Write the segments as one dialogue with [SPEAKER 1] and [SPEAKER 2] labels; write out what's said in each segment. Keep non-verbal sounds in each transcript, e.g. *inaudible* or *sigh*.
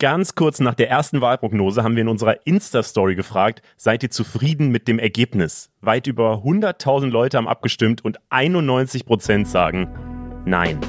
[SPEAKER 1] Ganz kurz nach der ersten Wahlprognose haben wir in unserer Insta-Story gefragt, seid ihr zufrieden mit dem Ergebnis? Weit über 100.000 Leute haben abgestimmt und 91 Prozent sagen Nein.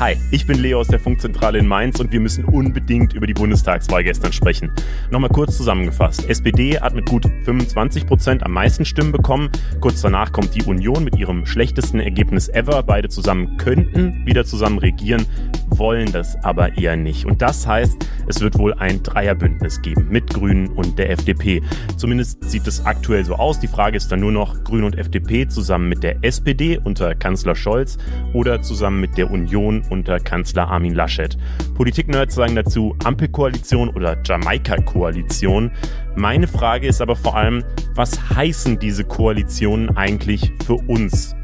[SPEAKER 1] Hi, ich bin Leo aus der Funkzentrale in Mainz und wir müssen unbedingt über die Bundestagswahl gestern sprechen. Nochmal kurz zusammengefasst. SPD hat mit gut 25 Prozent am meisten Stimmen bekommen. Kurz danach kommt die Union mit ihrem schlechtesten Ergebnis ever. Beide zusammen könnten wieder zusammen regieren, wollen das aber eher nicht. Und das heißt, es wird wohl ein Dreierbündnis geben mit Grünen und der FDP. Zumindest sieht es aktuell so aus. Die Frage ist dann nur noch Grüne und FDP zusammen mit der SPD unter Kanzler Scholz oder zusammen mit der Union unter Kanzler Armin Laschet. Politik-Nerds sagen dazu Ampelkoalition oder Jamaika-Koalition. Meine Frage ist aber vor allem, was heißen diese Koalitionen eigentlich für uns?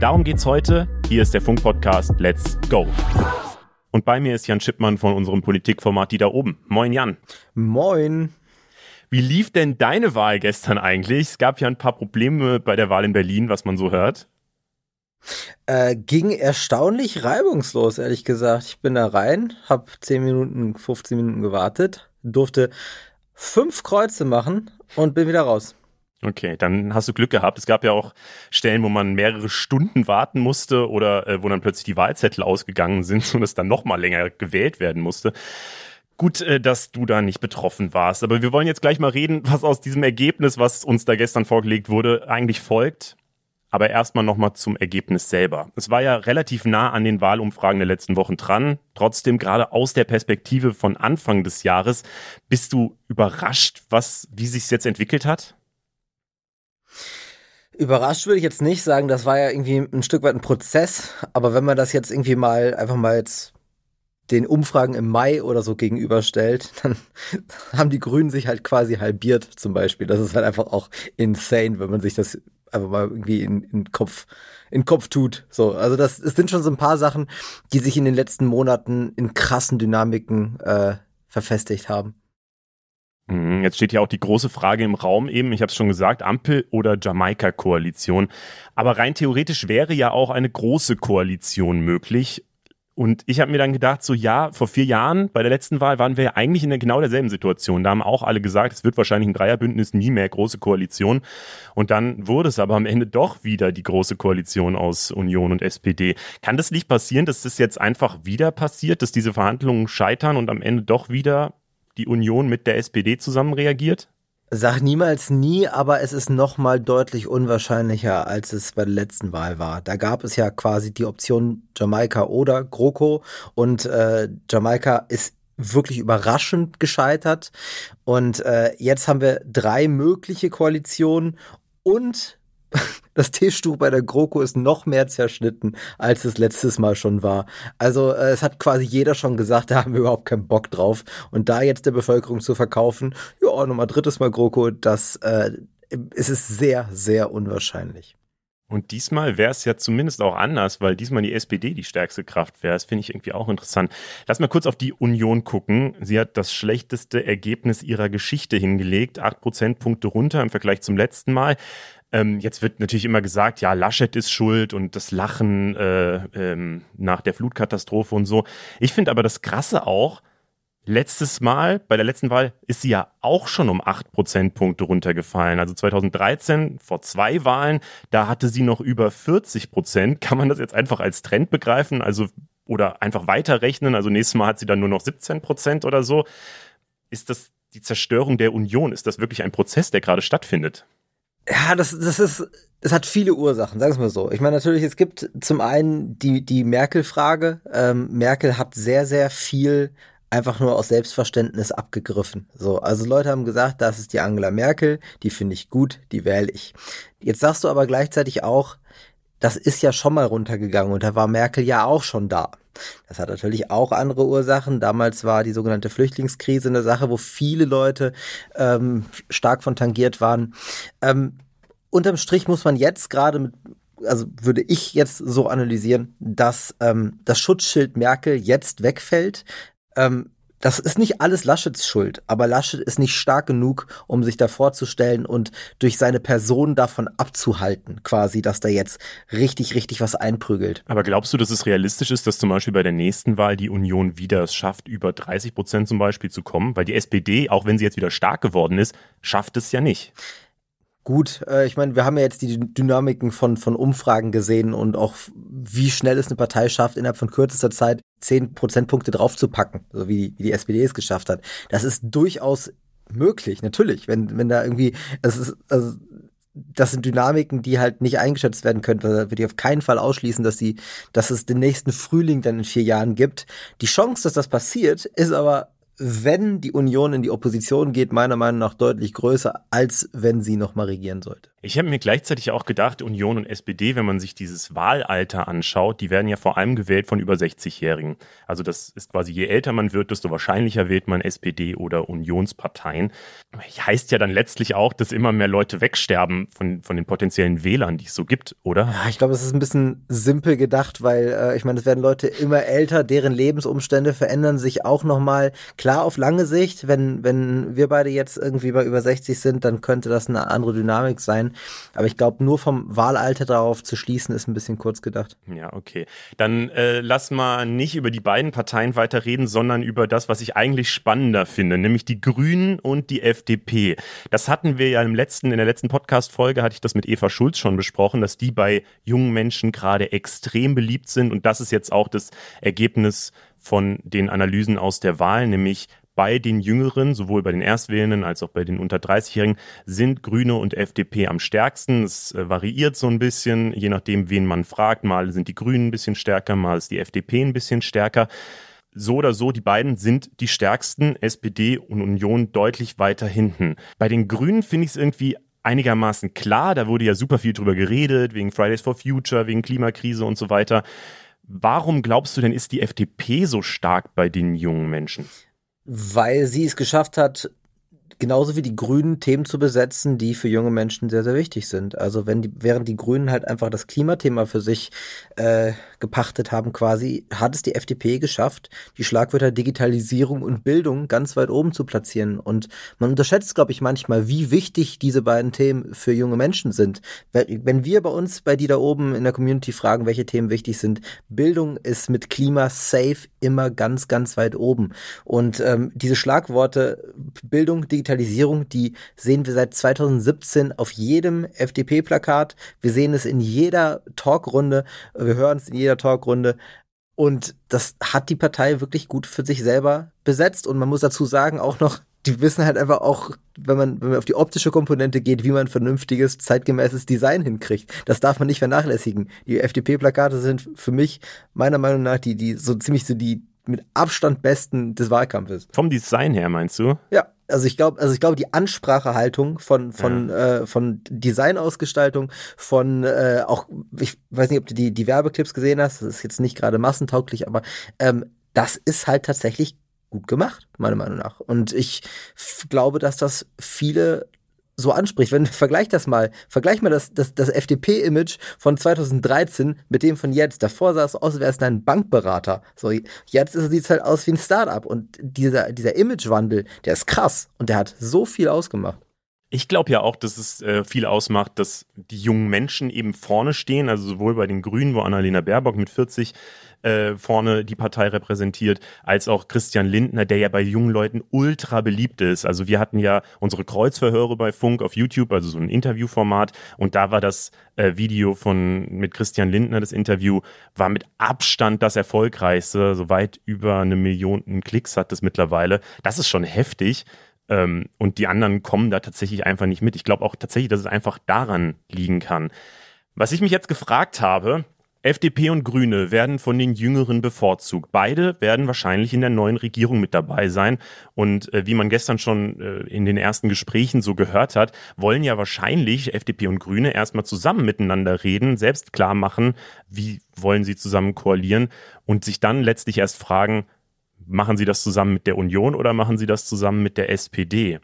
[SPEAKER 1] Darum geht's heute. Hier ist der Funk-Podcast Let's Go. Und bei mir ist Jan Schippmann von unserem Politikformat Die da oben. Moin Jan.
[SPEAKER 2] Moin.
[SPEAKER 1] Wie lief denn deine Wahl gestern eigentlich? Es gab ja ein paar Probleme bei der Wahl in Berlin, was man so hört.
[SPEAKER 2] Äh, ging erstaunlich reibungslos, ehrlich gesagt. Ich bin da rein, hab 10 Minuten, 15 Minuten gewartet, durfte fünf Kreuze machen und bin wieder raus.
[SPEAKER 1] Okay, dann hast du Glück gehabt. Es gab ja auch Stellen, wo man mehrere Stunden warten musste oder äh, wo dann plötzlich die Wahlzettel ausgegangen sind *laughs* und es dann noch mal länger gewählt werden musste. Gut, äh, dass du da nicht betroffen warst. Aber wir wollen jetzt gleich mal reden, was aus diesem Ergebnis, was uns da gestern vorgelegt wurde, eigentlich folgt. Aber erstmal nochmal zum Ergebnis selber. Es war ja relativ nah an den Wahlumfragen der letzten Wochen dran. Trotzdem, gerade aus der Perspektive von Anfang des Jahres, bist du überrascht, was, wie sich jetzt entwickelt hat?
[SPEAKER 2] Überrascht würde ich jetzt nicht sagen, das war ja irgendwie ein Stück weit ein Prozess, aber wenn man das jetzt irgendwie mal einfach mal jetzt den Umfragen im Mai oder so gegenüberstellt, *laughs* dann haben die Grünen sich halt quasi halbiert zum Beispiel. Das ist halt einfach auch insane, wenn man sich das einfach mal irgendwie in, in Kopf in Kopf tut. So, also das es sind schon so ein paar Sachen, die sich in den letzten Monaten in krassen Dynamiken äh, verfestigt haben.
[SPEAKER 1] Mhm, jetzt steht ja auch die große Frage im Raum eben, ich habe es schon gesagt, Ampel oder Jamaika-Koalition. Aber rein theoretisch wäre ja auch eine große Koalition möglich. Und ich habe mir dann gedacht, so ja, vor vier Jahren bei der letzten Wahl waren wir ja eigentlich in genau derselben Situation. Da haben auch alle gesagt, es wird wahrscheinlich ein Dreierbündnis, nie mehr große Koalition. Und dann wurde es aber am Ende doch wieder die große Koalition aus Union und SPD. Kann das nicht passieren, dass das jetzt einfach wieder passiert, dass diese Verhandlungen scheitern und am Ende doch wieder die Union mit der SPD zusammen reagiert?
[SPEAKER 2] Sag niemals nie, aber es ist noch mal deutlich unwahrscheinlicher, als es bei der letzten Wahl war. Da gab es ja quasi die Option Jamaika oder GroKo und äh, Jamaika ist wirklich überraschend gescheitert. Und äh, jetzt haben wir drei mögliche Koalitionen und *laughs* das Tischtuch bei der GroKo ist noch mehr zerschnitten, als es letztes Mal schon war. Also äh, es hat quasi jeder schon gesagt, *laughs* da haben wir überhaupt keinen Bock drauf. Und da jetzt der Bevölkerung zu verkaufen, ja, nochmal drittes Mal GroKo, das äh, es ist sehr, sehr unwahrscheinlich.
[SPEAKER 1] Und diesmal wäre es ja zumindest auch anders, weil diesmal die SPD die stärkste Kraft wäre. Das finde ich irgendwie auch interessant. Lass mal kurz auf die Union gucken. Sie hat das schlechteste Ergebnis ihrer Geschichte hingelegt. Acht Prozentpunkte runter im Vergleich zum letzten Mal. Ähm, jetzt wird natürlich immer gesagt, ja, Laschet ist schuld und das Lachen äh, ähm, nach der Flutkatastrophe und so. Ich finde aber das Krasse auch, letztes Mal, bei der letzten Wahl, ist sie ja auch schon um acht Prozentpunkte runtergefallen. Also 2013, vor zwei Wahlen, da hatte sie noch über 40 Prozent. Kann man das jetzt einfach als Trend begreifen? Also, oder einfach weiterrechnen? Also nächstes Mal hat sie dann nur noch 17 Prozent oder so. Ist das die Zerstörung der Union? Ist das wirklich ein Prozess, der gerade stattfindet?
[SPEAKER 2] Ja, das, das ist, es hat viele Ursachen, sagen wir mal so. Ich meine, natürlich, es gibt zum einen die, die Merkel-Frage. Ähm, Merkel hat sehr, sehr viel einfach nur aus Selbstverständnis abgegriffen. So, also Leute haben gesagt, das ist die Angela Merkel, die finde ich gut, die wähle ich. Jetzt sagst du aber gleichzeitig auch, das ist ja schon mal runtergegangen und da war Merkel ja auch schon da. Das hat natürlich auch andere Ursachen. Damals war die sogenannte Flüchtlingskrise eine Sache, wo viele Leute ähm, stark von tangiert waren. Ähm, unterm Strich muss man jetzt gerade mit also würde ich jetzt so analysieren, dass ähm, das Schutzschild Merkel jetzt wegfällt. Ähm, das ist nicht alles Laschets Schuld, aber Laschet ist nicht stark genug, um sich da vorzustellen und durch seine Person davon abzuhalten, quasi, dass da jetzt richtig, richtig was einprügelt.
[SPEAKER 1] Aber glaubst du, dass es realistisch ist, dass zum Beispiel bei der nächsten Wahl die Union wieder es schafft, über 30 Prozent zum Beispiel zu kommen? Weil die SPD, auch wenn sie jetzt wieder stark geworden ist, schafft es ja nicht.
[SPEAKER 2] Gut, äh, ich meine, wir haben ja jetzt die Dynamiken von, von Umfragen gesehen und auch wie schnell es eine Partei schafft, innerhalb von kürzester Zeit zehn Prozentpunkte draufzupacken, so wie, wie die SPD es geschafft hat. Das ist durchaus möglich, natürlich, wenn, wenn da irgendwie, es ist, also, das sind Dynamiken, die halt nicht eingeschätzt werden können. Da würde ich auf keinen Fall ausschließen, dass die, dass es den nächsten Frühling dann in vier Jahren gibt. Die Chance, dass das passiert, ist aber wenn die Union in die Opposition geht, meiner Meinung nach deutlich größer, als wenn sie nochmal regieren sollte.
[SPEAKER 1] Ich habe mir gleichzeitig auch gedacht, Union und SPD, wenn man sich dieses Wahlalter anschaut, die werden ja vor allem gewählt von über 60-Jährigen. Also das ist quasi, je älter man wird, desto wahrscheinlicher wählt man SPD oder Unionsparteien. Heißt ja dann letztlich auch, dass immer mehr Leute wegsterben von, von den potenziellen Wählern, die es so gibt, oder?
[SPEAKER 2] Ja, ich glaube, es ist ein bisschen simpel gedacht, weil äh, ich meine, es werden Leute immer älter, deren Lebensumstände verändern sich auch nochmal. Klar, auf lange Sicht, wenn, wenn wir beide jetzt irgendwie bei über 60 sind, dann könnte das eine andere Dynamik sein. Aber ich glaube, nur vom Wahlalter darauf zu schließen, ist ein bisschen kurz gedacht.
[SPEAKER 1] Ja, okay. Dann äh, lass mal nicht über die beiden Parteien weiter reden, sondern über das, was ich eigentlich spannender finde, nämlich die Grünen und die FDP. Das hatten wir ja im letzten, in der letzten Podcast-Folge hatte ich das mit Eva Schulz schon besprochen, dass die bei jungen Menschen gerade extrem beliebt sind und das ist jetzt auch das Ergebnis von den Analysen aus der Wahl, nämlich bei den Jüngeren, sowohl bei den Erstwählenden als auch bei den unter 30-Jährigen, sind Grüne und FDP am stärksten. Es äh, variiert so ein bisschen, je nachdem, wen man fragt. Mal sind die Grünen ein bisschen stärker, mal ist die FDP ein bisschen stärker. So oder so, die beiden sind die stärksten, SPD und Union deutlich weiter hinten. Bei den Grünen finde ich es irgendwie einigermaßen klar, da wurde ja super viel drüber geredet, wegen Fridays for Future, wegen Klimakrise und so weiter. Warum glaubst du denn, ist die FDP so stark bei den jungen Menschen?
[SPEAKER 2] Weil sie es geschafft hat, genauso wie die Grünen Themen zu besetzen, die für junge Menschen sehr, sehr wichtig sind. Also wenn die, während die Grünen halt einfach das Klimathema für sich äh, gepachtet haben quasi, hat es die FDP geschafft, die Schlagwörter Digitalisierung und Bildung ganz weit oben zu platzieren. Und man unterschätzt, glaube ich, manchmal, wie wichtig diese beiden Themen für junge Menschen sind. Wenn wir bei uns, bei die da oben in der Community fragen, welche Themen wichtig sind, Bildung ist mit Klima safe immer ganz, ganz weit oben. Und ähm, diese Schlagworte Bildung, Digitalisierung, Digitalisierung, die sehen wir seit 2017 auf jedem FDP-Plakat. Wir sehen es in jeder Talkrunde. Wir hören es in jeder Talkrunde. Und das hat die Partei wirklich gut für sich selber besetzt. Und man muss dazu sagen, auch noch, die wissen halt einfach auch, wenn man, wenn man auf die optische Komponente geht, wie man vernünftiges, zeitgemäßes Design hinkriegt. Das darf man nicht vernachlässigen. Die FDP-Plakate sind für mich meiner Meinung nach die, die so ziemlich so die mit Abstand besten des Wahlkampfes.
[SPEAKER 1] Vom Design her meinst du?
[SPEAKER 2] Ja, also ich glaube, also ich glaube, die Ansprachehaltung von von ja. äh, von Designausgestaltung, von äh, auch, ich weiß nicht, ob du die die Werbeclips gesehen hast. Das ist jetzt nicht gerade massentauglich, aber ähm, das ist halt tatsächlich gut gemacht, meiner Meinung nach. Und ich glaube, dass das viele so anspricht. Wenn *laughs* vergleich das mal, vergleich mal das, das, das FDP-Image von 2013 mit dem von jetzt. Davor sah es aus, als wäre es ein Bankberater. So, jetzt sieht es halt aus wie ein Startup. Und dieser, dieser Imagewandel, der ist krass und der hat so viel ausgemacht.
[SPEAKER 1] Ich glaube ja auch, dass es äh, viel ausmacht, dass die jungen Menschen eben vorne stehen, also sowohl bei den Grünen, wo Annalena Baerbock mit 40 äh, vorne die Partei repräsentiert, als auch Christian Lindner, der ja bei jungen Leuten ultra beliebt ist. Also wir hatten ja unsere Kreuzverhöre bei Funk auf YouTube, also so ein Interviewformat, und da war das äh, Video von mit Christian Lindner, das Interview, war mit Abstand das erfolgreichste, so weit über eine Million Klicks hat es mittlerweile. Das ist schon heftig. Ähm, und die anderen kommen da tatsächlich einfach nicht mit. Ich glaube auch tatsächlich, dass es einfach daran liegen kann. Was ich mich jetzt gefragt habe, FDP und Grüne werden von den Jüngeren bevorzugt. Beide werden wahrscheinlich in der neuen Regierung mit dabei sein. Und äh, wie man gestern schon äh, in den ersten Gesprächen so gehört hat, wollen ja wahrscheinlich FDP und Grüne erstmal zusammen miteinander reden, selbst klar machen, wie wollen sie zusammen koalieren und sich dann letztlich erst fragen, machen sie das zusammen mit der Union oder machen sie das zusammen mit der SPD?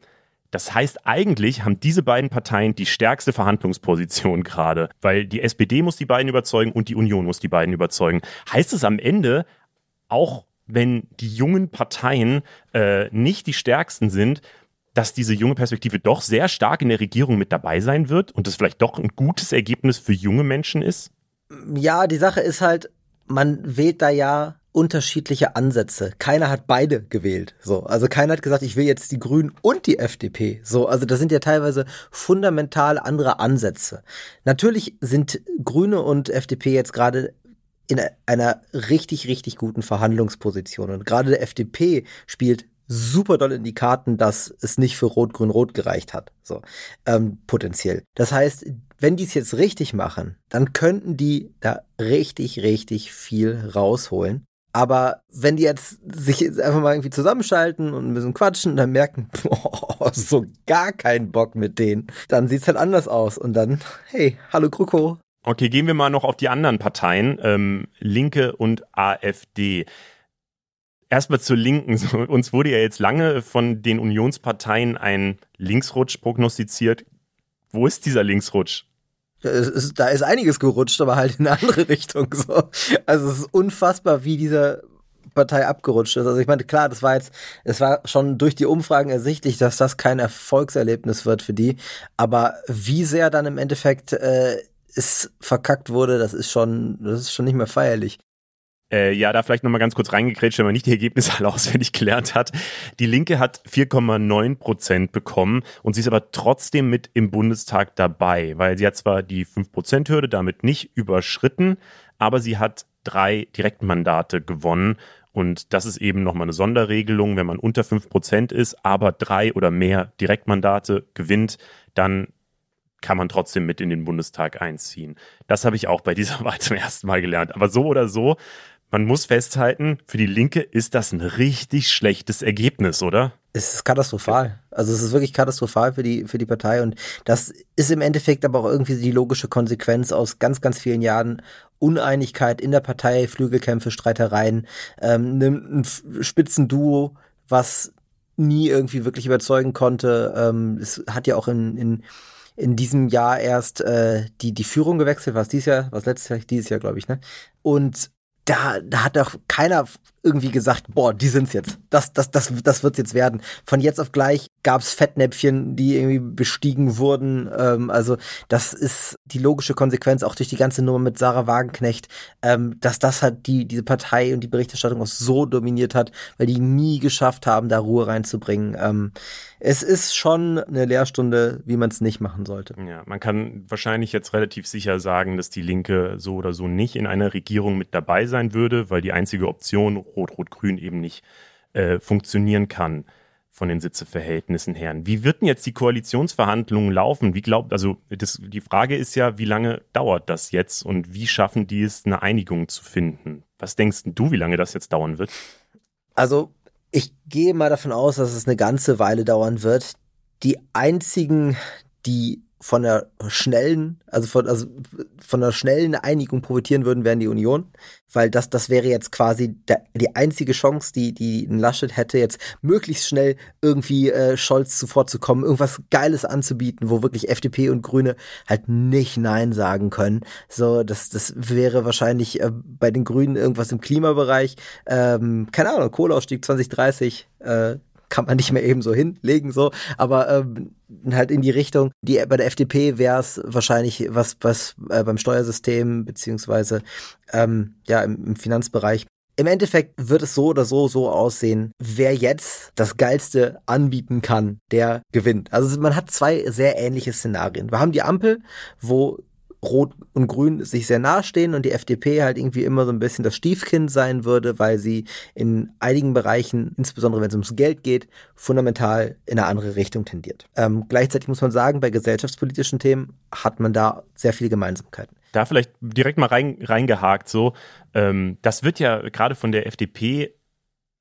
[SPEAKER 1] Das heißt, eigentlich haben diese beiden Parteien die stärkste Verhandlungsposition gerade, weil die SPD muss die beiden überzeugen und die Union muss die beiden überzeugen. Heißt es am Ende auch wenn die jungen Parteien äh, nicht die stärksten sind, dass diese junge Perspektive doch sehr stark in der Regierung mit dabei sein wird und das vielleicht doch ein gutes Ergebnis für junge Menschen ist?
[SPEAKER 2] Ja, die Sache ist halt, man wählt da ja unterschiedliche Ansätze. Keiner hat beide gewählt. So, also keiner hat gesagt, ich will jetzt die Grünen und die FDP. So, also das sind ja teilweise fundamental andere Ansätze. Natürlich sind Grüne und FDP jetzt gerade in einer richtig, richtig guten Verhandlungsposition. Und gerade der FDP spielt super doll in die Karten, dass es nicht für Rot-Grün-Rot gereicht hat. So, ähm, potenziell. Das heißt, wenn die es jetzt richtig machen, dann könnten die da richtig, richtig viel rausholen. Aber wenn die jetzt sich jetzt einfach mal irgendwie zusammenschalten und ein bisschen quatschen dann merken, *laughs* boah, so gar keinen Bock mit denen, dann sieht's halt anders aus. Und dann, hey, hallo Kruko.
[SPEAKER 1] Okay, gehen wir mal noch auf die anderen Parteien, ähm, Linke und AfD. Erstmal zur Linken. Uns wurde ja jetzt lange von den Unionsparteien ein Linksrutsch prognostiziert. Wo ist dieser Linksrutsch?
[SPEAKER 2] Da ist einiges gerutscht, aber halt in eine andere Richtung. So. Also es ist unfassbar, wie dieser Partei abgerutscht ist. Also ich meine, klar, das war jetzt, es war schon durch die Umfragen ersichtlich, dass das kein Erfolgserlebnis wird für die. Aber wie sehr dann im Endeffekt äh, es verkackt wurde, das ist schon, das ist schon nicht mehr feierlich.
[SPEAKER 1] Äh, ja, da vielleicht nochmal ganz kurz reingekrätscht, wenn man nicht die Ergebnisse *laughs* alle auswendig gelernt hat. Die Linke hat 4,9 Prozent bekommen und sie ist aber trotzdem mit im Bundestag dabei, weil sie hat zwar die 5-Prozent-Hürde damit nicht überschritten, aber sie hat drei Direktmandate gewonnen. Und das ist eben nochmal eine Sonderregelung. Wenn man unter 5 Prozent ist, aber drei oder mehr Direktmandate gewinnt, dann kann man trotzdem mit in den Bundestag einziehen. Das habe ich auch bei dieser *laughs* Wahl zum ersten Mal gelernt. Aber so oder so man muss festhalten, für die Linke ist das ein richtig schlechtes Ergebnis, oder?
[SPEAKER 2] Es ist katastrophal. Also es ist wirklich katastrophal für die, für die Partei und das ist im Endeffekt aber auch irgendwie die logische Konsequenz aus ganz, ganz vielen Jahren Uneinigkeit in der Partei, Flügelkämpfe, Streitereien, ähm, ein Spitzenduo, was nie irgendwie wirklich überzeugen konnte. Ähm, es hat ja auch in, in in diesem Jahr erst äh, die die Führung gewechselt, was dieses Jahr, was letztes Jahr, dieses Jahr glaube ich, ne? Und da, da hat doch keiner irgendwie gesagt, boah, die sind's jetzt. Das, das, das, das wird's jetzt werden. Von jetzt auf gleich gab's Fettnäpfchen, die irgendwie bestiegen wurden. Ähm, also das ist die logische Konsequenz auch durch die ganze Nummer mit Sarah Wagenknecht, ähm, dass das halt die diese Partei und die Berichterstattung auch so dominiert hat, weil die nie geschafft haben, da Ruhe reinzubringen. Ähm, es ist schon eine Lehrstunde, wie man es nicht machen sollte.
[SPEAKER 1] Ja, man kann wahrscheinlich jetzt relativ sicher sagen, dass die Linke so oder so nicht in einer Regierung mit dabei sein würde, weil die einzige Option Rot-Rot-Grün eben nicht äh, funktionieren kann von den Sitzeverhältnissen her. Wie wird denn jetzt die Koalitionsverhandlungen laufen? Wie glaubt, also das, die Frage ist ja, wie lange dauert das jetzt und wie schaffen die es, eine Einigung zu finden? Was denkst du, wie lange das jetzt dauern wird?
[SPEAKER 2] Also ich gehe mal davon aus, dass es eine ganze Weile dauern wird. Die einzigen, die von der schnellen, also von, also von der schnellen Einigung profitieren würden, wären die Union, weil das, das wäre jetzt quasi der, die einzige Chance, die, die ein Laschet hätte, jetzt möglichst schnell irgendwie äh, Scholz zuvorzukommen, irgendwas Geiles anzubieten, wo wirklich FDP und Grüne halt nicht Nein sagen können. So, das, das wäre wahrscheinlich äh, bei den Grünen irgendwas im Klimabereich, ähm, keine Ahnung, Kohleausstieg 2030, äh, kann man nicht mehr eben so hinlegen, so, aber ähm, halt in die Richtung, die bei der FDP wäre es wahrscheinlich was, was äh, beim Steuersystem beziehungsweise ähm, ja im, im Finanzbereich im Endeffekt wird es so oder so so aussehen, wer jetzt das Geilste anbieten kann, der gewinnt. Also man hat zwei sehr ähnliche Szenarien. Wir haben die Ampel, wo Rot und Grün sich sehr nahestehen und die FDP halt irgendwie immer so ein bisschen das Stiefkind sein würde, weil sie in einigen Bereichen, insbesondere wenn es ums Geld geht, fundamental in eine andere Richtung tendiert. Ähm, gleichzeitig muss man sagen, bei gesellschaftspolitischen Themen hat man da sehr viele Gemeinsamkeiten.
[SPEAKER 1] Da vielleicht direkt mal rein, reingehakt so. Ähm, das wird ja gerade von der FDP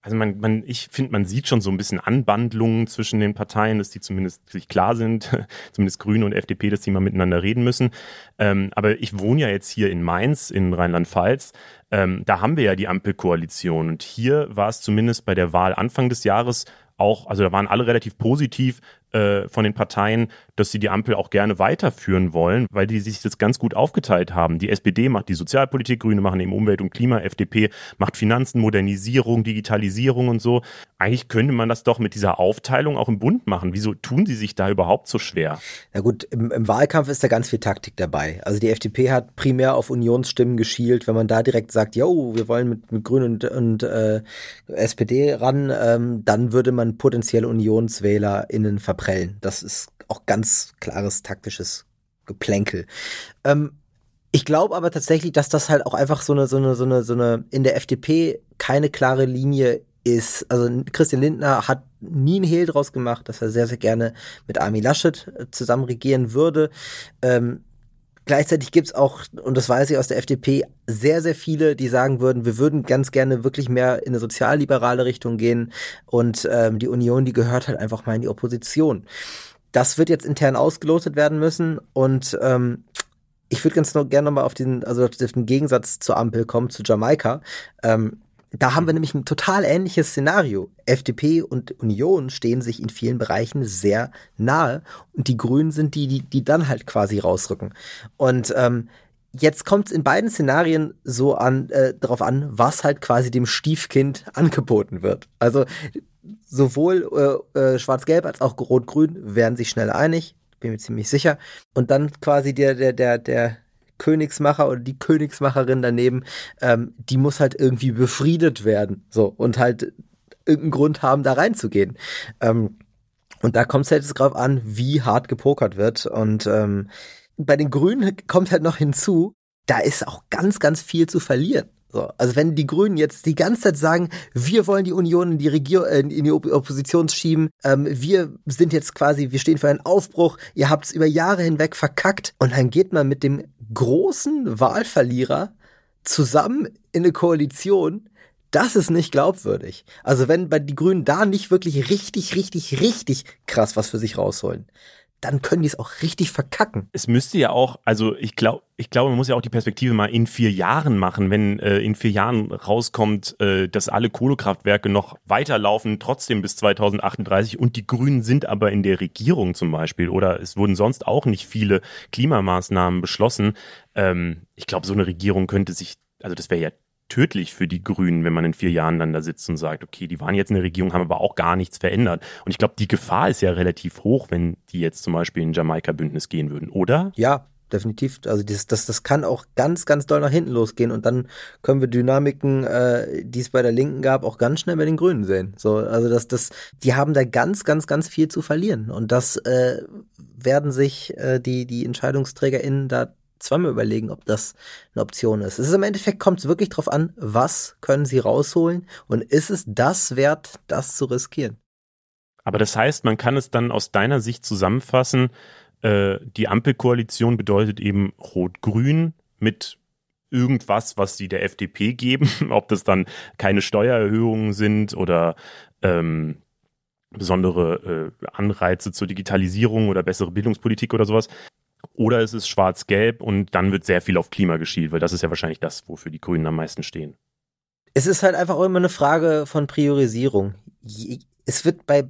[SPEAKER 1] also man, man, ich finde, man sieht schon so ein bisschen Anbandlungen zwischen den Parteien, dass die zumindest sich klar sind, *laughs* zumindest Grüne und FDP, dass die mal miteinander reden müssen. Ähm, aber ich wohne ja jetzt hier in Mainz, in Rheinland-Pfalz. Ähm, da haben wir ja die Ampelkoalition. Und hier war es zumindest bei der Wahl Anfang des Jahres auch, also da waren alle relativ positiv, äh, von den Parteien, dass sie die Ampel auch gerne weiterführen wollen, weil die sich das ganz gut aufgeteilt haben. Die SPD macht die Sozialpolitik, Grüne machen eben Umwelt und Klima, FDP macht Finanzen, Modernisierung, Digitalisierung und so. Eigentlich könnte man das doch mit dieser Aufteilung auch im Bund machen. Wieso tun sie sich da überhaupt so schwer?
[SPEAKER 2] Na gut, im, im Wahlkampf ist da ganz viel Taktik dabei. Also die FDP hat primär auf Unionsstimmen geschielt. Wenn man da direkt sagt, yo, wir wollen mit, mit Grünen und, und äh, SPD ran, ähm, dann würde man potenzielle UnionswählerInnen verprellen. Das ist auch ganz klares taktisches Geplänkel. Ähm, ich glaube aber tatsächlich, dass das halt auch einfach so eine, so eine, so eine, so eine in der FDP keine klare Linie ist. Also Christian Lindner hat nie einen Hehl draus gemacht, dass er sehr, sehr gerne mit Armin Laschet äh, zusammen regieren würde. Ähm, Gleichzeitig gibt's auch, und das weiß ich aus der FDP, sehr, sehr viele, die sagen würden, wir würden ganz gerne wirklich mehr in eine sozialliberale Richtung gehen und ähm, die Union, die gehört halt einfach mal in die Opposition. Das wird jetzt intern ausgelotet werden müssen und ähm, ich würde ganz noch gerne nochmal auf diesen, also auf den Gegensatz zur Ampel kommen, zu Jamaika. Ähm, da haben wir nämlich ein total ähnliches Szenario. FDP und Union stehen sich in vielen Bereichen sehr nahe und die Grünen sind die, die, die dann halt quasi rausrücken. Und ähm, jetzt kommt es in beiden Szenarien so an, äh, darauf an, was halt quasi dem Stiefkind *laughs* angeboten wird. Also sowohl äh, äh, Schwarz-Gelb als auch Rot-Grün werden sich schnell einig, bin mir ziemlich sicher. Und dann quasi der, der, der, der Königsmacher oder die Königsmacherin daneben, ähm, die muss halt irgendwie befriedet werden. So, und halt irgendeinen Grund haben, da reinzugehen. Ähm, und da kommt es halt jetzt drauf an, wie hart gepokert wird. Und ähm, bei den Grünen kommt halt noch hinzu, da ist auch ganz, ganz viel zu verlieren. So, also wenn die Grünen jetzt die ganze Zeit sagen, wir wollen die Union in die Regierung, äh, in die Opposition schieben, ähm, wir sind jetzt quasi, wir stehen für einen Aufbruch, ihr habt es über Jahre hinweg verkackt und dann geht man mit dem großen Wahlverlierer zusammen in eine Koalition, das ist nicht glaubwürdig. Also wenn die Grünen da nicht wirklich richtig, richtig, richtig krass was für sich rausholen, dann können die es auch richtig verkacken.
[SPEAKER 1] Es müsste ja auch, also ich glaube, ich glaube, man muss ja auch die Perspektive mal in vier Jahren machen, wenn äh, in vier Jahren rauskommt, äh, dass alle Kohlekraftwerke noch weiterlaufen, trotzdem bis 2038 und die Grünen sind aber in der Regierung zum Beispiel oder es wurden sonst auch nicht viele Klimamaßnahmen beschlossen. Ähm, ich glaube, so eine Regierung könnte sich, also das wäre ja tödlich für die Grünen, wenn man in vier Jahren dann da sitzt und sagt, okay, die waren jetzt in der Regierung, haben aber auch gar nichts verändert. Und ich glaube, die Gefahr ist ja relativ hoch, wenn die jetzt zum Beispiel in Jamaika-Bündnis gehen würden, oder?
[SPEAKER 2] Ja, definitiv. Also das, das, das kann auch ganz, ganz doll nach hinten losgehen und dann können wir Dynamiken, äh, die es bei der Linken gab, auch ganz schnell bei den Grünen sehen. So, also das, das, die haben da ganz, ganz, ganz viel zu verlieren und das äh, werden sich äh, die die EntscheidungsträgerInnen da zweimal überlegen, ob das eine Option ist. Es ist im Endeffekt kommt es wirklich darauf an, was können sie rausholen und ist es das wert, das zu riskieren.
[SPEAKER 1] Aber das heißt, man kann es dann aus deiner Sicht zusammenfassen, äh, die Ampelkoalition bedeutet eben Rot-Grün mit irgendwas, was sie der FDP geben, *laughs* ob das dann keine Steuererhöhungen sind oder ähm, besondere äh, Anreize zur Digitalisierung oder bessere Bildungspolitik oder sowas. Oder es ist schwarz-gelb und dann wird sehr viel auf Klima geschielt, weil das ist ja wahrscheinlich das, wofür die Grünen am meisten stehen.
[SPEAKER 2] Es ist halt einfach immer eine Frage von Priorisierung. Es wird bei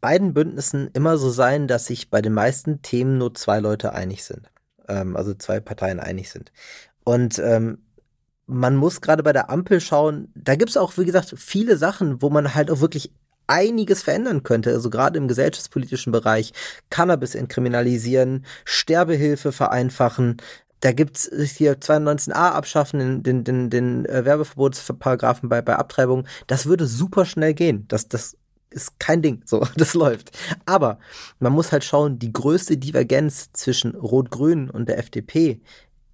[SPEAKER 2] beiden Bündnissen immer so sein, dass sich bei den meisten Themen nur zwei Leute einig sind. Ähm, also zwei Parteien einig sind. Und ähm, man muss gerade bei der Ampel schauen, da gibt es auch, wie gesagt, viele Sachen, wo man halt auch wirklich einiges verändern könnte, also gerade im gesellschaftspolitischen Bereich, Cannabis entkriminalisieren, Sterbehilfe vereinfachen, da gibt's hier 219a abschaffen, den, den, den, den äh, Werbeverbotsparagraphen bei, bei Abtreibung. Das würde super schnell gehen. Das, das ist kein Ding. So, *laughs* das läuft. Aber man muss halt schauen, die größte Divergenz zwischen Rot-Grün und der FDP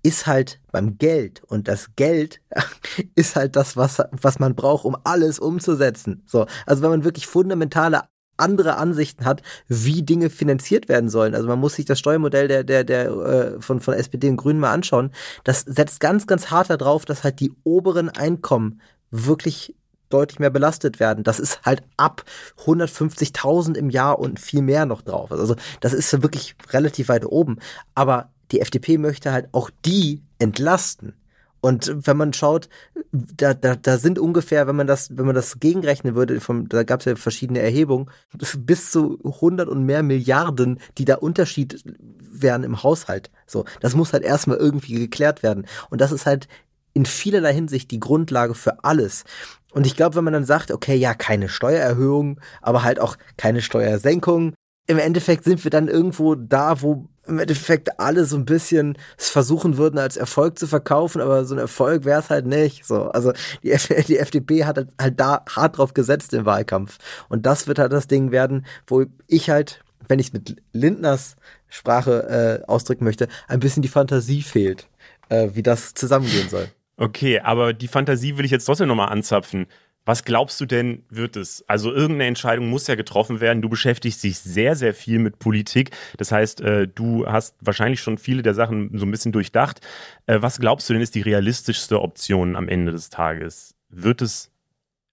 [SPEAKER 2] ist halt beim Geld. Und das Geld *laughs* ist halt das, was, was man braucht, um alles umzusetzen. So, also wenn man wirklich fundamentale andere Ansichten hat, wie Dinge finanziert werden sollen. Also man muss sich das Steuermodell der, der, der äh, von, von SPD und Grünen mal anschauen. Das setzt ganz, ganz hart darauf, dass halt die oberen Einkommen wirklich deutlich mehr belastet werden. Das ist halt ab 150.000 im Jahr und viel mehr noch drauf. Also das ist wirklich relativ weit oben. Aber die FDP möchte halt auch die entlasten. Und wenn man schaut, da, da, da sind ungefähr, wenn man das, wenn man das gegenrechnen würde, vom, da gab es ja verschiedene Erhebungen, *laughs* bis zu 100 und mehr Milliarden, die da Unterschied wären im Haushalt. So, das muss halt erstmal irgendwie geklärt werden. Und das ist halt in vielerlei Hinsicht die Grundlage für alles. Und ich glaube, wenn man dann sagt, okay, ja, keine Steuererhöhung, aber halt auch keine Steuersenkung, im Endeffekt sind wir dann irgendwo da, wo im Endeffekt alle so ein bisschen es versuchen würden, als Erfolg zu verkaufen, aber so ein Erfolg wäre es halt nicht. So, also die, F *laughs* die FDP hat halt, halt da hart drauf gesetzt im Wahlkampf. Und das wird halt das Ding werden, wo ich halt, wenn ich mit Lindners Sprache äh, ausdrücken möchte, ein bisschen die Fantasie fehlt, äh, wie das zusammengehen soll.
[SPEAKER 1] Okay, aber die Fantasie will ich jetzt trotzdem nochmal anzapfen. Was glaubst du denn, wird es? Also irgendeine Entscheidung muss ja getroffen werden. Du beschäftigst dich sehr, sehr viel mit Politik. Das heißt, äh, du hast wahrscheinlich schon viele der Sachen so ein bisschen durchdacht. Äh, was glaubst du denn ist die realistischste Option am Ende des Tages? Wird es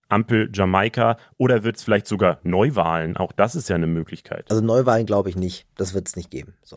[SPEAKER 1] Ampel Jamaika oder wird es vielleicht sogar Neuwahlen? Auch das ist ja eine Möglichkeit.
[SPEAKER 2] Also Neuwahlen glaube ich nicht. Das wird es nicht geben. So.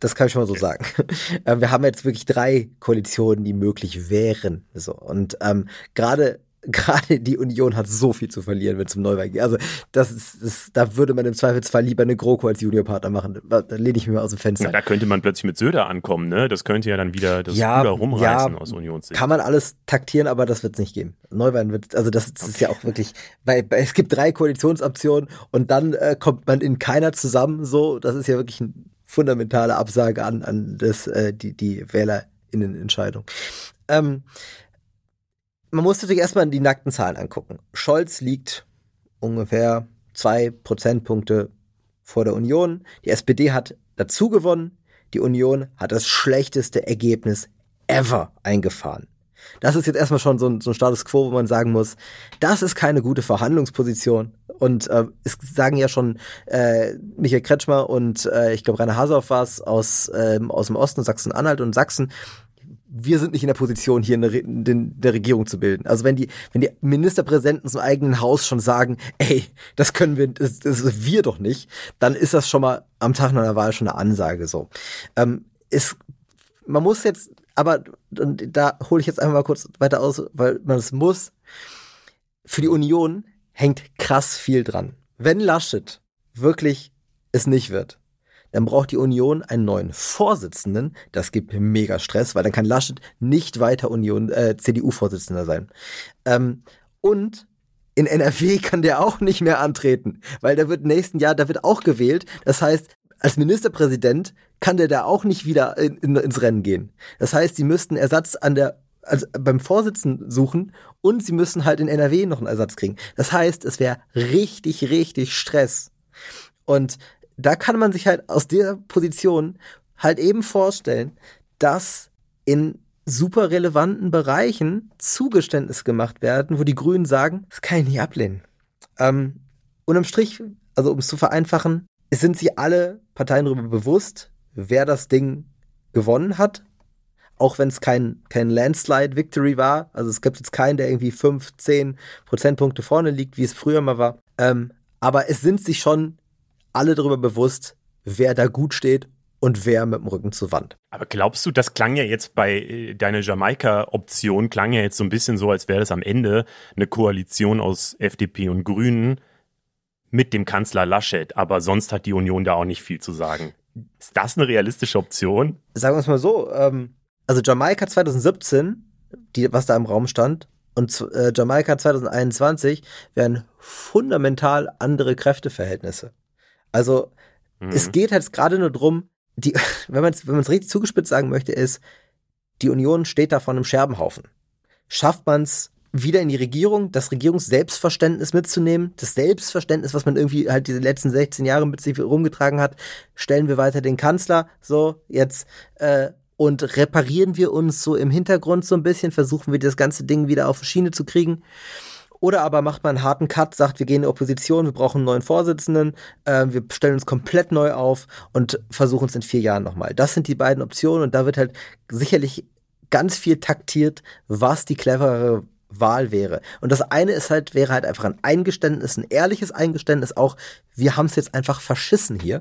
[SPEAKER 2] Das kann ich schon mal so sagen. *laughs* Äh, wir haben jetzt wirklich drei Koalitionen, die möglich wären. So. Und ähm, gerade gerade die Union hat so viel zu verlieren, wenn es um Neuwahl geht. Also das ist, das, da würde man im Zweifelsfall lieber eine GroKo als Juniorpartner machen. Da lehne ich mir mal aus dem Fenster.
[SPEAKER 1] Ja, da könnte man plötzlich mit Söder ankommen, ne? Das könnte ja dann wieder das ja, rumreißen ja, aus Unionssicht.
[SPEAKER 2] Kann man alles taktieren, aber das wird es nicht geben. Neuwahlen wird, also das, das okay. ist ja auch wirklich, weil, weil, es gibt drei Koalitionsoptionen und dann äh, kommt man in keiner zusammen. So, das ist ja wirklich eine fundamentale Absage an an das äh, die die WählerInnenentscheidung. Ähm, man muss natürlich erstmal die nackten Zahlen angucken. Scholz liegt ungefähr zwei Prozentpunkte vor der Union. Die SPD hat dazu gewonnen. Die Union hat das schlechteste Ergebnis ever eingefahren. Das ist jetzt erstmal schon so ein, so ein Status quo, wo man sagen muss, das ist keine gute Verhandlungsposition. Und äh, es sagen ja schon äh, Michael Kretschmer und äh, ich glaube Rainer Hasehoff war es aus, äh, aus dem Osten, Sachsen-Anhalt und Sachsen, wir sind nicht in der Position, hier eine, eine, eine Regierung zu bilden. Also wenn die, wenn die Ministerpräsidenten zum eigenen Haus schon sagen, ey, das können wir, das, das wir doch nicht, dann ist das schon mal am Tag nach der Wahl schon eine Ansage so. Ähm, ist, man muss jetzt, aber da hole ich jetzt einfach mal kurz weiter aus, weil man es muss. Für die Union hängt krass viel dran. Wenn Laschet wirklich es nicht wird, dann braucht die Union einen neuen Vorsitzenden. Das gibt mega Stress, weil dann kann Laschet nicht weiter Union äh, CDU-Vorsitzender sein. Ähm, und in NRW *laughs* kann der auch nicht mehr antreten, weil der wird nächsten Jahr, da wird auch gewählt. Das heißt, als Ministerpräsident kann der da auch nicht wieder in, in, ins Rennen gehen. Das heißt, sie müssten Ersatz an der also beim Vorsitzenden suchen und sie müssen halt in NRW noch einen Ersatz kriegen. Das heißt, es wäre richtig, richtig Stress. Und da kann man sich halt aus der Position halt eben vorstellen, dass in super relevanten Bereichen Zugeständnisse gemacht werden, wo die Grünen sagen, das kann ich nicht ablehnen. Ähm, unterm Strich, also um es zu vereinfachen, sind sich alle Parteien darüber bewusst, wer das Ding gewonnen hat. Auch wenn es kein, kein Landslide-Victory war. Also es gibt jetzt keinen, der irgendwie 5, 10 Prozentpunkte vorne liegt, wie es früher mal war. Ähm, aber es sind sich schon alle darüber bewusst, wer da gut steht und wer mit dem Rücken zur Wand.
[SPEAKER 1] Aber glaubst du, das klang ja jetzt bei äh, deiner Jamaika-Option, klang ja jetzt so ein bisschen so, als wäre das am Ende eine Koalition aus FDP und Grünen mit dem Kanzler Laschet, aber sonst hat die Union da auch nicht viel zu sagen. Ist das eine realistische Option?
[SPEAKER 2] Sagen wir es mal so, ähm, also Jamaika 2017, die, was da im Raum stand, und äh, Jamaika 2021 wären fundamental andere Kräfteverhältnisse. Also mhm. es geht halt gerade nur drum, die, *laughs* wenn man es wenn man's richtig zugespitzt sagen möchte, ist, die Union steht da vor einem Scherbenhaufen. Schafft man es wieder in die Regierung, das Regierungsselbstverständnis mitzunehmen, das Selbstverständnis, was man irgendwie halt diese letzten 16 Jahre mit sich rumgetragen hat, stellen wir weiter den Kanzler, so jetzt äh, und reparieren wir uns so im Hintergrund so ein bisschen, versuchen wir das ganze Ding wieder auf Schiene zu kriegen. Oder aber macht man einen harten Cut, sagt, wir gehen in die Opposition, wir brauchen einen neuen Vorsitzenden, äh, wir stellen uns komplett neu auf und versuchen es in vier Jahren nochmal. Das sind die beiden Optionen und da wird halt sicherlich ganz viel taktiert, was die cleverere Wahl wäre. Und das eine ist halt, wäre halt einfach ein Eingeständnis, ein ehrliches Eingeständnis auch, wir haben es jetzt einfach verschissen hier.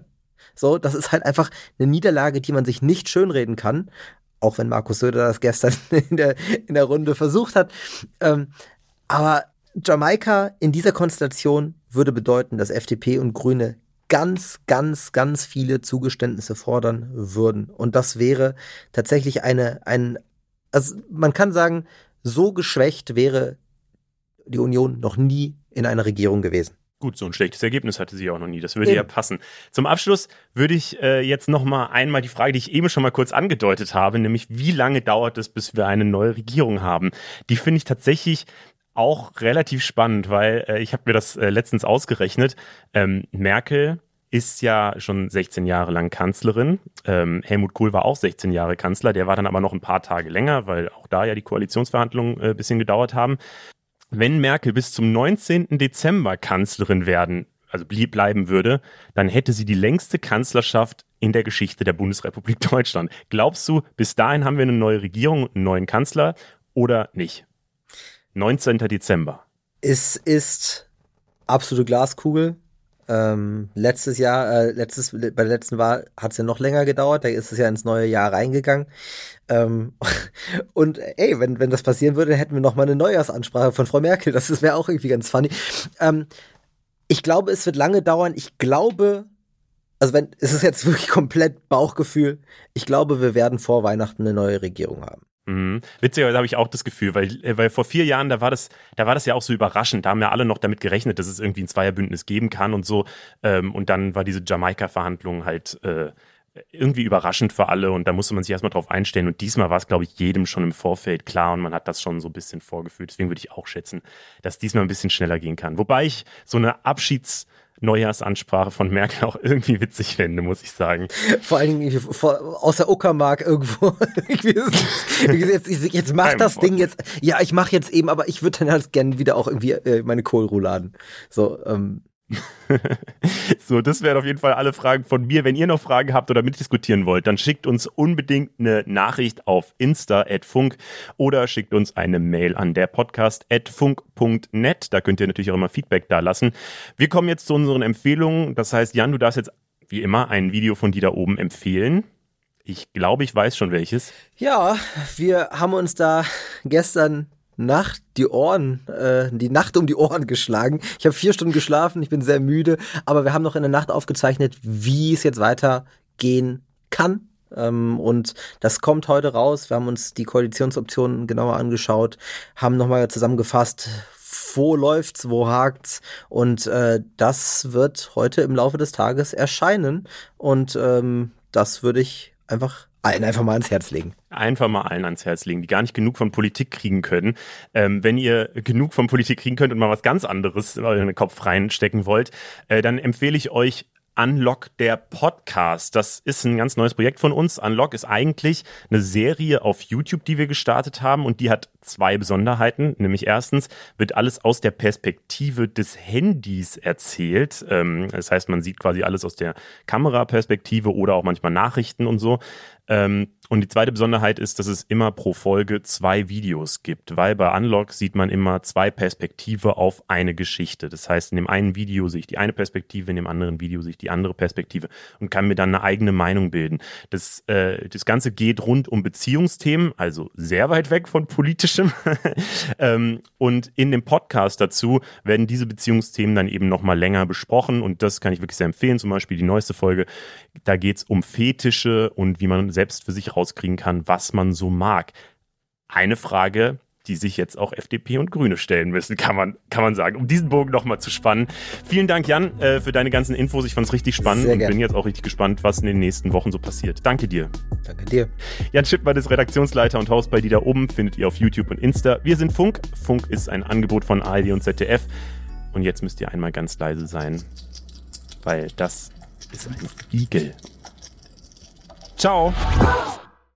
[SPEAKER 2] So, das ist halt einfach eine Niederlage, die man sich nicht schönreden kann auch wenn Markus Söder das gestern *laughs* in der, in der Runde versucht hat. Ähm, aber Jamaika in dieser Konstellation würde bedeuten, dass FDP und Grüne ganz, ganz, ganz viele Zugeständnisse fordern würden. Und das wäre tatsächlich eine, ein, also man kann sagen, so geschwächt wäre die Union noch nie in einer Regierung gewesen.
[SPEAKER 1] Gut, so ein schlechtes Ergebnis hatte sie auch noch nie. Das würde eben. ja passen. Zum Abschluss würde ich äh, jetzt noch mal einmal die Frage, die ich eben schon mal kurz angedeutet habe, nämlich wie lange dauert es, bis wir eine neue Regierung haben? Die finde ich tatsächlich auch relativ spannend, weil äh, ich habe mir das äh, letztens ausgerechnet. Ähm, Merkel ist ja schon 16 Jahre lang Kanzlerin. Ähm, Helmut Kohl war auch 16 Jahre Kanzler. Der war dann aber noch ein paar Tage länger, weil auch da ja die Koalitionsverhandlungen äh, bisschen gedauert haben. Wenn Merkel bis zum 19. Dezember Kanzlerin werden, also blieb, bleiben würde, dann hätte sie die längste Kanzlerschaft in der Geschichte der Bundesrepublik *laughs* Deutschland. Glaubst du, bis dahin haben wir eine neue Regierung, einen neuen Kanzler oder nicht? 19. Dezember.
[SPEAKER 2] Es ist absolute Glaskugel. Ähm, letztes Jahr, äh, letztes, bei der letzten Wahl hat es ja noch länger gedauert, da ist es ja ins neue Jahr reingegangen. Ähm, *laughs* und ey, wenn, wenn das passieren würde, hätten wir noch mal eine Neujahrsansprache von Frau Merkel. Das wäre auch irgendwie ganz funny. Ähm, ich glaube, es wird lange dauern. Ich glaube, also wenn, es ist jetzt wirklich komplett Bauchgefühl. Ich glaube, wir werden vor Weihnachten eine neue Regierung haben.
[SPEAKER 1] Mhm. Witzigerweise habe ich auch das Gefühl, weil, äh, weil vor vier Jahren, da war das, da war das ja auch so überraschend. Da haben ja alle noch damit gerechnet, dass es irgendwie ein Zweierbündnis geben kann und so. Ähm, und dann war diese Jamaika-Verhandlung halt äh, irgendwie überraschend für alle und da musste man sich erstmal drauf einstellen. Und diesmal war es, glaube ich, jedem schon im Vorfeld klar und man hat das schon so ein bisschen vorgefühlt. Deswegen würde ich auch schätzen, dass diesmal ein bisschen schneller gehen kann. Wobei ich so eine Abschieds- Neujahrsansprache von Merkel auch irgendwie witzig finde, muss ich sagen.
[SPEAKER 2] Vor allen Dingen vor, außer Uckermark irgendwo. *laughs* jetzt, jetzt mach das Ding jetzt. Ja, ich mach jetzt eben, aber ich würde dann halt gerne wieder auch irgendwie äh, meine Kohlrouladen. So, ähm, *laughs*
[SPEAKER 1] so, das wären auf jeden Fall alle Fragen von mir. Wenn ihr noch Fragen habt oder mitdiskutieren wollt, dann schickt uns unbedingt eine Nachricht auf insta funk oder schickt uns eine Mail an der Podcast funk.net. Da könnt ihr natürlich auch immer Feedback da lassen. Wir kommen jetzt zu unseren Empfehlungen. Das heißt, Jan, du darfst jetzt wie immer ein Video von dir da oben empfehlen. Ich glaube, ich weiß schon welches.
[SPEAKER 2] Ja, wir haben uns da gestern Nacht die Ohren, äh, die Nacht um die Ohren geschlagen. Ich habe vier Stunden geschlafen, ich bin sehr müde, aber wir haben noch in der Nacht aufgezeichnet, wie es jetzt weitergehen kann. Ähm, und das kommt heute raus. Wir haben uns die Koalitionsoptionen genauer angeschaut, haben nochmal zusammengefasst, wo läuft's, wo hakt's und äh, das wird heute im Laufe des Tages erscheinen und ähm, das würde ich einfach allen einfach mal ans Herz legen.
[SPEAKER 1] Einfach mal allen ans Herz legen, die gar nicht genug von Politik kriegen können. Ähm, wenn ihr genug von Politik kriegen könnt und mal was ganz anderes in euren Kopf reinstecken wollt, äh, dann empfehle ich euch Unlock der Podcast. Das ist ein ganz neues Projekt von uns. Unlock ist eigentlich eine Serie auf YouTube, die wir gestartet haben und die hat zwei Besonderheiten. Nämlich erstens wird alles aus der Perspektive des Handys erzählt. Ähm, das heißt, man sieht quasi alles aus der Kameraperspektive oder auch manchmal Nachrichten und so. Ähm, und die zweite Besonderheit ist, dass es immer pro Folge zwei Videos gibt, weil bei Unlock sieht man immer zwei Perspektive auf eine Geschichte. Das heißt, in dem einen Video sehe ich die eine Perspektive, in dem anderen Video sehe ich die andere Perspektive und kann mir dann eine eigene Meinung bilden. Das, äh, das Ganze geht rund um Beziehungsthemen, also sehr weit weg von politischem. *laughs* ähm, und in dem Podcast dazu werden diese Beziehungsthemen dann eben nochmal länger besprochen und das kann ich wirklich sehr empfehlen. Zum Beispiel die neueste Folge, da geht es um Fetische und wie man selbst für sich rauskriegen kann, was man so mag. Eine Frage, die sich jetzt auch FDP und Grüne stellen müssen, kann man, kann man sagen, um diesen Bogen nochmal zu spannen. Vielen Dank, Jan, äh, für deine ganzen Infos. Ich fand es richtig spannend und bin jetzt auch richtig gespannt, was in den nächsten Wochen so passiert. Danke dir.
[SPEAKER 2] Danke dir.
[SPEAKER 1] Jan Schippmann ist Redaktionsleiter und Haus bei die da oben, findet ihr auf YouTube und Insta. Wir sind Funk. Funk ist ein Angebot von ARD und ZDF. Und jetzt müsst ihr einmal ganz leise sein, weil das ist ein Igel. Ciao.